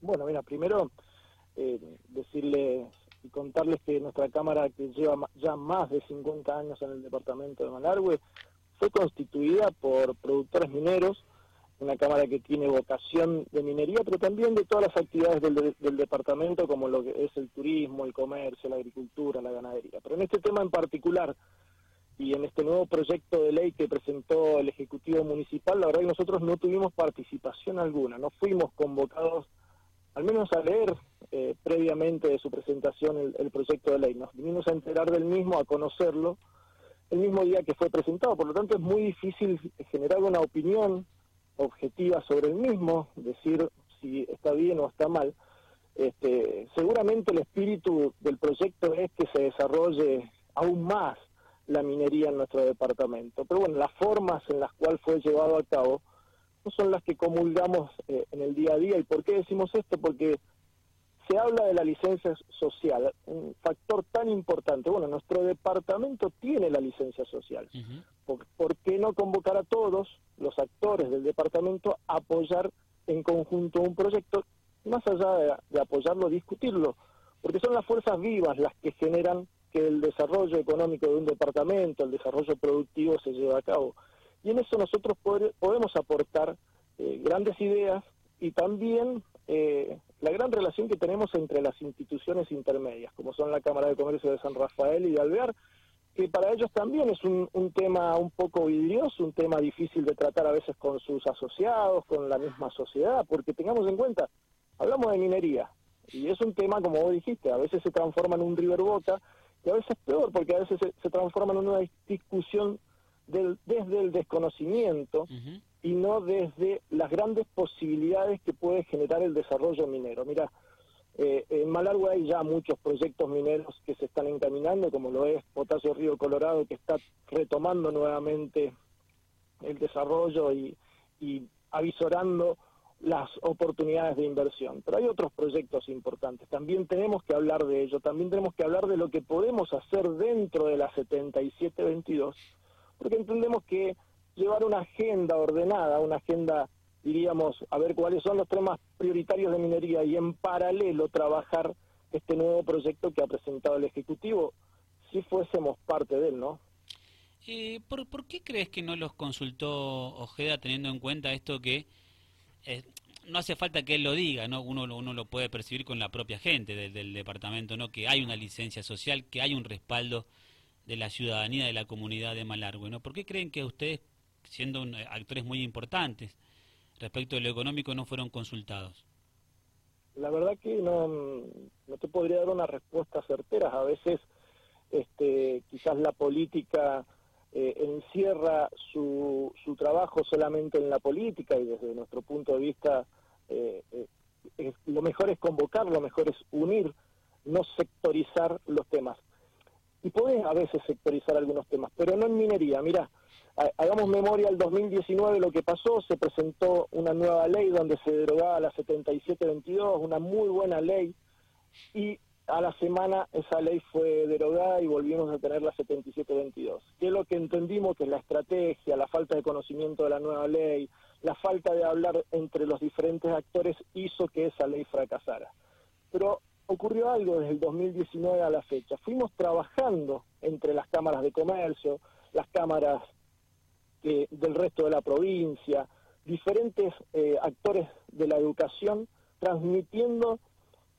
Bueno, mira, primero eh, decirles y contarles que nuestra Cámara, que lleva ya más de 50 años en el departamento de Malargüe, fue constituida por productores mineros, una Cámara que tiene vocación de minería, pero también de todas las actividades del, del departamento, como lo que es el turismo, el comercio, la agricultura, la ganadería. Pero en este tema en particular, y en este nuevo proyecto de ley que presentó el Ejecutivo Municipal, la verdad que nosotros no tuvimos participación alguna, no fuimos convocados al menos a leer eh, previamente de su presentación el, proyecto de ley. Nos vinimos a enterar del mismo, a conocerlo, el mismo día que fue presentado. Por lo tanto, es muy difícil generar una opinión objetiva sobre el mismo, decir si está bien o está mal. Este, seguramente el espíritu del proyecto es que se desarrolle aún más la minería en nuestro departamento. Pero bueno, las formas en las cuales fue llevado a cabo son las que comulgamos eh, en el día a día. ¿Y por qué decimos esto? Porque se habla de la licencia social, un factor tan importante. Bueno, nuestro departamento tiene la licencia social. ¿Por, qué no convocar a todos los actores del departamento a apoyar en conjunto un proyecto, más allá de apoyarlo, discutirlo? Porque son las fuerzas vivas las que generan que el desarrollo económico de un departamento, el desarrollo productivo se lleve a cabo y en eso nosotros podemos aportar eh, grandes ideas y también eh, la gran relación que tenemos entre las instituciones intermedias, como son la Cámara de Comercio de San Rafael y de Alvear, que para ellos también es un, tema un poco vidrioso, un tema difícil de tratar a veces con sus asociados, con la misma sociedad, porque tengamos en cuenta, hablamos de minería, y es un tema, como vos dijiste, a veces se transforma en un river boca, y a veces peor, porque a veces se, se transforma en una discusión desde el desconocimiento y no desde las grandes posibilidades que puede generar el desarrollo minero. Mira, eh, en Malargüe hay ya muchos proyectos mineros que se están encaminando, como lo es Potasio Río Colorado, que está retomando nuevamente el desarrollo y, y avisorando las oportunidades de inversión. Pero hay otros proyectos importantes. También tenemos que hablar de ello. También tenemos que hablar de lo que podemos hacer dentro de la 7722 porque entendemos que llevar una agenda ordenada, una agenda, diríamos, a ver cuáles son los temas prioritarios de minería y en paralelo trabajar este nuevo proyecto que ha presentado el Ejecutivo, si fuésemos parte de él, ¿no? Eh, ¿por, ¿por, qué crees que no los consultó Ojeda teniendo en cuenta esto que eh, no hace falta que él lo diga, ¿no? Uno, uno lo puede percibir con la propia gente del, del, departamento, ¿no? Que hay una licencia social, que hay un respaldo de la ciudadanía de la comunidad de Malargüe. ¿no? ¿Por qué creen que ustedes, siendo actores muy importantes respecto de lo económico, no fueron consultados? La verdad que no, no te podría dar una respuesta certera. A veces este, quizás la política eh, encierra su, su trabajo solamente en la política y desde nuestro punto de vista eh, eh, lo mejor es convocar, lo mejor es unir, no sectorizar los temas y podés a veces sectorizar algunos temas, pero no en minería. Mira, hagamos memoria al 2019 lo que pasó, se presentó una nueva ley donde se derogaba la 7722, una muy buena ley, y a la semana esa ley fue derogada y volvimos a tener la 7722. ¿Qué es lo que entendimos que la estrategia, la falta de conocimiento de la nueva ley, la falta de hablar entre los diferentes actores hizo que esa ley fracasara. Pero ocurrió algo desde el 2019 a la fecha. Fuimos trabajando entre las cámaras de comercio, las cámaras del resto de la provincia, diferentes eh, actores de la educación, transmitiendo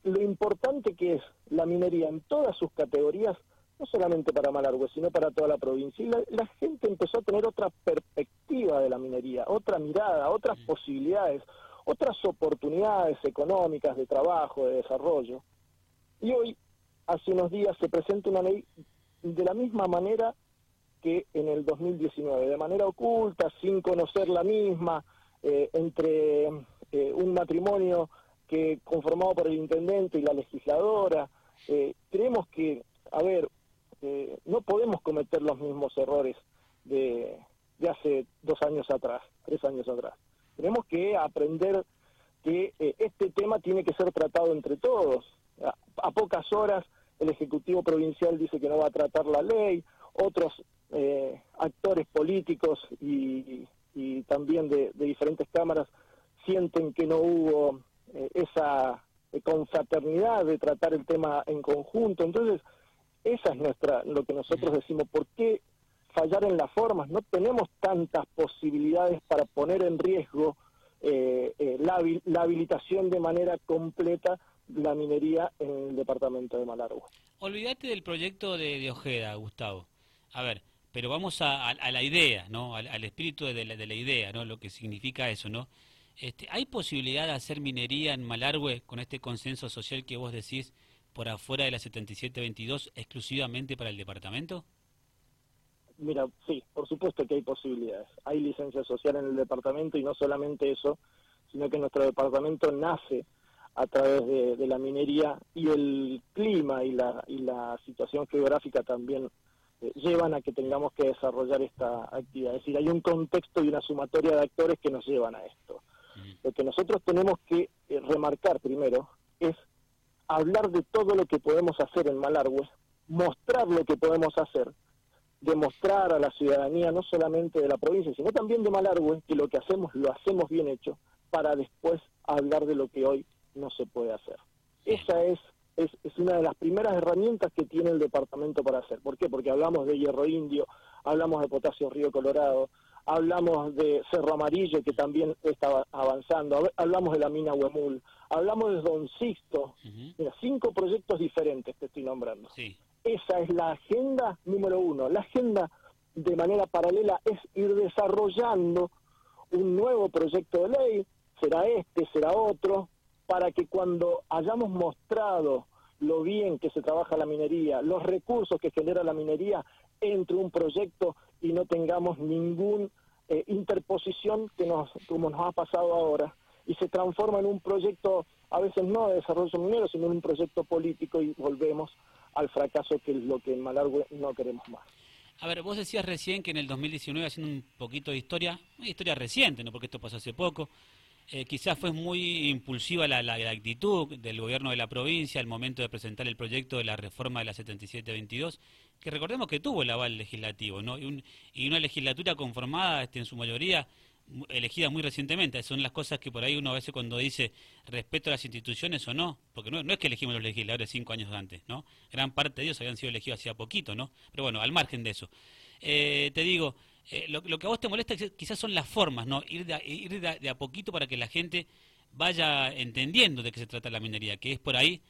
lo importante que es la minería en todas sus categorías, no solamente para Malargüe, sino para toda la provincia. Y la, gente empezó a tener otra perspectiva de la minería, otra mirada, otras posibilidades, otras oportunidades económicas de trabajo, de desarrollo. Y hoy, hace unos días, se presenta una ley de la misma manera que en el 2019, de manera oculta, sin conocer la misma, eh, entre eh, un matrimonio que conformado por el intendente y la legisladora. Eh, creemos que, a ver, no podemos cometer los mismos errores de, de hace dos años atrás, tres años atrás. Tenemos que aprender que este tema tiene que ser tratado entre todos, a, pocas horas el Ejecutivo Provincial dice que no va a tratar la ley, otros eh, actores políticos y, también de, diferentes cámaras sienten que no hubo eh, esa eh, confraternidad de tratar el tema en conjunto. Entonces, esa es nuestra, lo que nosotros decimos, ¿por qué fallar en las formas? No tenemos tantas posibilidades para poner en riesgo eh, la, la, habilitación de manera completa la minería en el departamento de Malargüe. Olvídate del proyecto de, Ojeda, Gustavo. A ver, pero vamos a, la idea, ¿no? Al, espíritu de la, de la, idea, ¿no? Lo que significa eso, ¿no? Este, ¿Hay posibilidad de hacer minería en Malargüe con este consenso social que vos decís por afuera de la 7722 exclusivamente para el departamento? Mira, sí, por supuesto que hay posibilidades. Hay licencia social en el departamento y no solamente eso, sino que nuestro departamento nace a través de, la minería y el clima y la, y la situación geográfica también eh, llevan a que tengamos que desarrollar esta actividad. Es decir, hay un contexto y una sumatoria de actores que nos llevan a esto. Lo que nosotros tenemos que eh, remarcar primero es hablar de todo lo que podemos hacer en Malargüe, mostrar lo que podemos hacer, demostrar a la ciudadanía, no solamente de la provincia, sino también de Malargüe, que lo que hacemos lo hacemos bien hecho, para después hablar de lo que hoy no se puede hacer. Esa es, es, es, una de las primeras herramientas que tiene el departamento para hacer. ¿Por qué? Porque hablamos de hierro indio, hablamos de potasio río Colorado, hablamos de Cerro Amarillo, que también está avanzando, hablamos de la mina Huemul, hablamos de Don Sixto, mira, cinco proyectos diferentes que estoy nombrando. Sí. Esa es la agenda número uno. La agenda de manera paralela es ir desarrollando un nuevo proyecto de ley, será este, será otro, para que cuando hayamos mostrado lo bien que se trabaja la minería, los recursos que genera la minería, entre un proyecto y no tengamos ningún eh, interposición que nos, como nos ha pasado ahora, y se transforma en un proyecto, a veces no de desarrollo minero, sino en un proyecto político y volvemos al fracaso que es lo que en Malargüe no queremos más. A ver, vos decías recién que en el 2019, haciendo un poquito de historia, una historia reciente, ¿no? porque esto pasó hace poco, eh, quizás fue muy impulsiva la, actitud del gobierno de la provincia al momento de presentar el proyecto de la reforma de la 7722, que recordemos que tuvo el aval legislativo, ¿no? Y, y una legislatura conformada este, en su mayoría elegida muy recientemente. Son las cosas que por ahí uno a veces cuando dice respeto a las instituciones o no, porque no, no es que elegimos los legisladores cinco años antes, ¿no? Gran parte de ellos habían sido elegidos hacía poquito, ¿no? Pero bueno, al margen de eso. Eh, te digo, eh, lo, que a vos te molesta quizás son las formas, ¿no? Ir, de, ir de, a poquito para que la gente vaya entendiendo de qué se trata la minería, que es por ahí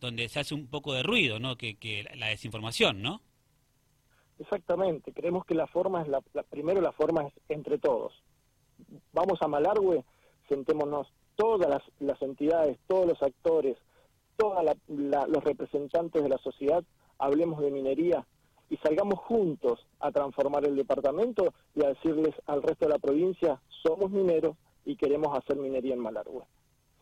donde se hace un poco de ruido, ¿no? Que, que la desinformación, ¿no? Exactamente, creemos que la forma es la primero la forma es entre todos vamos a Malargüe, sentémonos todas las, las entidades, todos los actores, todos los representantes de la sociedad, hablemos de minería y salgamos juntos a transformar el departamento y a decirles al resto de la provincia, somos mineros y queremos hacer minería en Malargüe.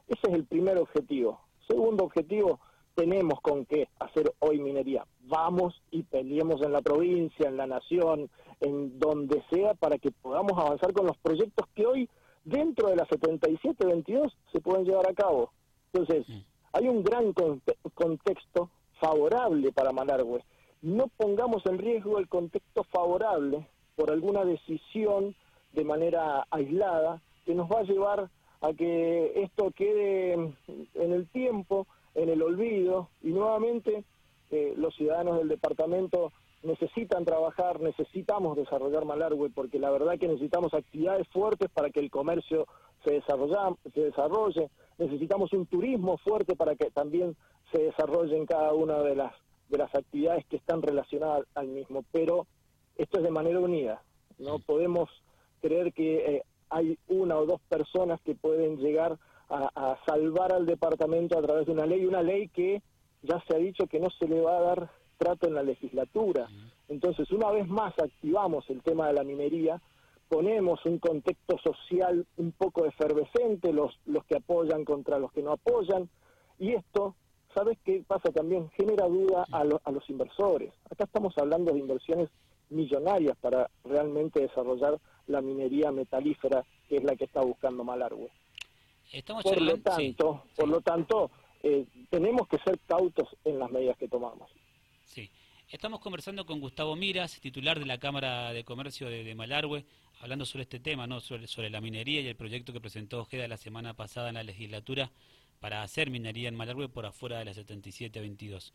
Ese es el primer objetivo. Segundo objetivo, tenemos con qué hacer hoy minería. Vamos y peleemos en la provincia, en la nación, en donde sea, para que podamos avanzar con los proyectos que hoy, dentro de la 77-22, se pueden llevar a cabo. Entonces, hay un gran contexto favorable para Malargüe. No pongamos en riesgo el contexto favorable por alguna decisión de manera aislada que nos va a llevar a que esto quede en el tiempo en el olvido. Y nuevamente eh, los ciudadanos del departamento necesitan trabajar, necesitamos desarrollar Malargüe porque la verdad que necesitamos actividades fuertes para que el comercio se, se desarrolle, necesitamos un turismo fuerte para que también se desarrolle en cada una de las, de las actividades que están relacionadas al mismo, pero esto es de manera unida, no podemos creer que eh, hay una o dos personas que pueden llegar a, salvar al departamento a través de una ley, una ley que ya se ha dicho que no se le va a dar trato en la legislatura. Entonces, una vez más activamos el tema de la minería, ponemos un contexto social un poco efervescente, los, los que apoyan contra los que no apoyan, y esto, ¿sabes qué pasa también? Genera duda a, a los inversores. Acá estamos hablando de inversiones millonarias para realmente desarrollar la minería metalífera, que es la que está buscando Malargüe por lo tanto, por lo tanto, eh, tenemos que ser cautos en las medidas que tomamos. Sí. Estamos conversando con Gustavo Miras, titular de la Cámara de Comercio de, de Malargüe, hablando sobre este tema, no sobre, sobre la minería y el proyecto que presentó Ojeda la semana pasada en la legislatura para hacer minería en Malargüe por afuera de la 77 a 22.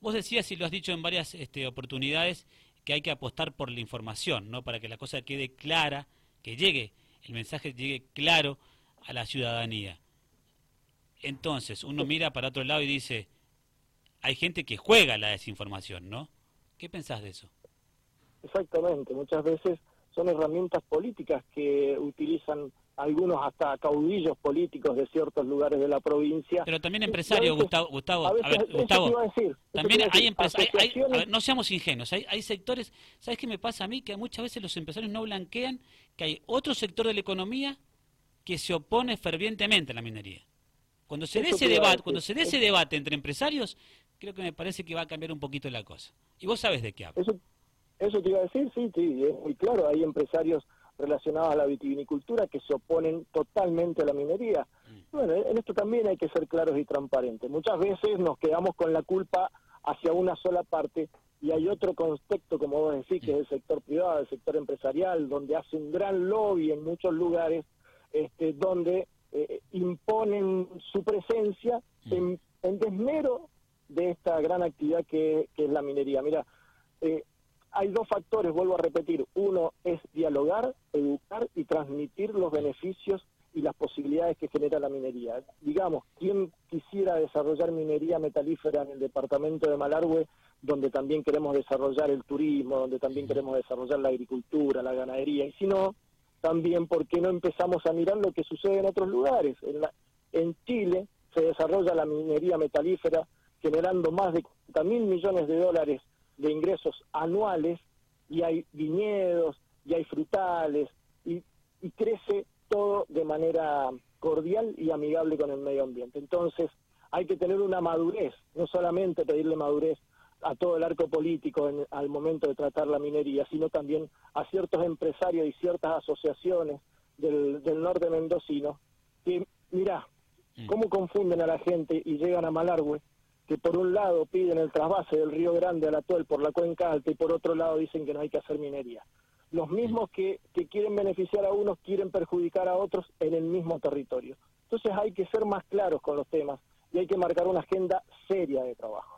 Vos decías, y lo has dicho en varias este, oportunidades, que hay que apostar por la información, ¿no? Para que la cosa quede clara, que llegue, el mensaje llegue claro a la ciudadanía. Entonces, uno mira para otro lado y dice, hay gente que juega la desinformación, ¿no? ¿Qué pensás de eso? Exactamente, muchas veces son herramientas políticas que utilizan algunos hasta caudillos políticos de ciertos lugares de la provincia. Pero también empresarios, Gustavo, Gustavo, a, ver, Gustavo también hay empresarios, no seamos ingenuos, hay, hay sectores, ¿sabes qué me pasa a mí? Que muchas veces los empresarios no blanquean que hay otro sector de la economía que se opone fervientemente a la minería. Cuando se dé ese debate, cuando se dé ese debate entre empresarios, creo que me parece que va a cambiar un poquito la cosa. Y vos sabes de qué hablo. Eso, eso te iba a decir, sí, sí, es muy claro, hay empresarios relacionados a la vitivinicultura que se oponen totalmente a la minería. Mm. Bueno, en esto también hay que ser claros y transparentes. Muchas veces nos quedamos con la culpa hacia una sola parte y hay otro contexto, como vos decís, que es el sector privado, el sector empresarial, donde hace un gran lobby en muchos lugares, este, donde eh, imponen su presencia mm. en, en, desmero de esta gran actividad que, que es la minería. Mira, eh, hay dos factores, vuelvo a repetir. Uno es dialogar, educar y transmitir los beneficios y las posibilidades que genera la minería. Digamos, quien quisiera desarrollar minería metalífera en el departamento de Malargüe, donde también queremos desarrollar el turismo, donde también queremos desarrollar la agricultura, la ganadería, y si no, también por qué no empezamos a mirar lo que sucede en otros lugares. En, en Chile se desarrolla la minería metalífera generando más de 40 mil millones de dólares de ingresos anuales y hay viñedos y hay frutales y, crece todo de manera cordial y amigable con el medio ambiente. Entonces hay que tener una madurez, no solamente pedirle madurez a todo el arco político en, al momento de tratar la minería, sino también a ciertos empresarios y ciertas asociaciones del, del norte mendocino que, mirá, mm. cómo confunden a la gente y llegan a Malargüe que por un lado piden el trasvase del Río Grande al Atuel por la cuenca alta y por otro lado dicen que no hay que hacer minería. Los mismos que, que quieren beneficiar a unos quieren perjudicar a otros en el mismo territorio. Entonces hay que ser más claros con los temas y hay que marcar una agenda seria de trabajo.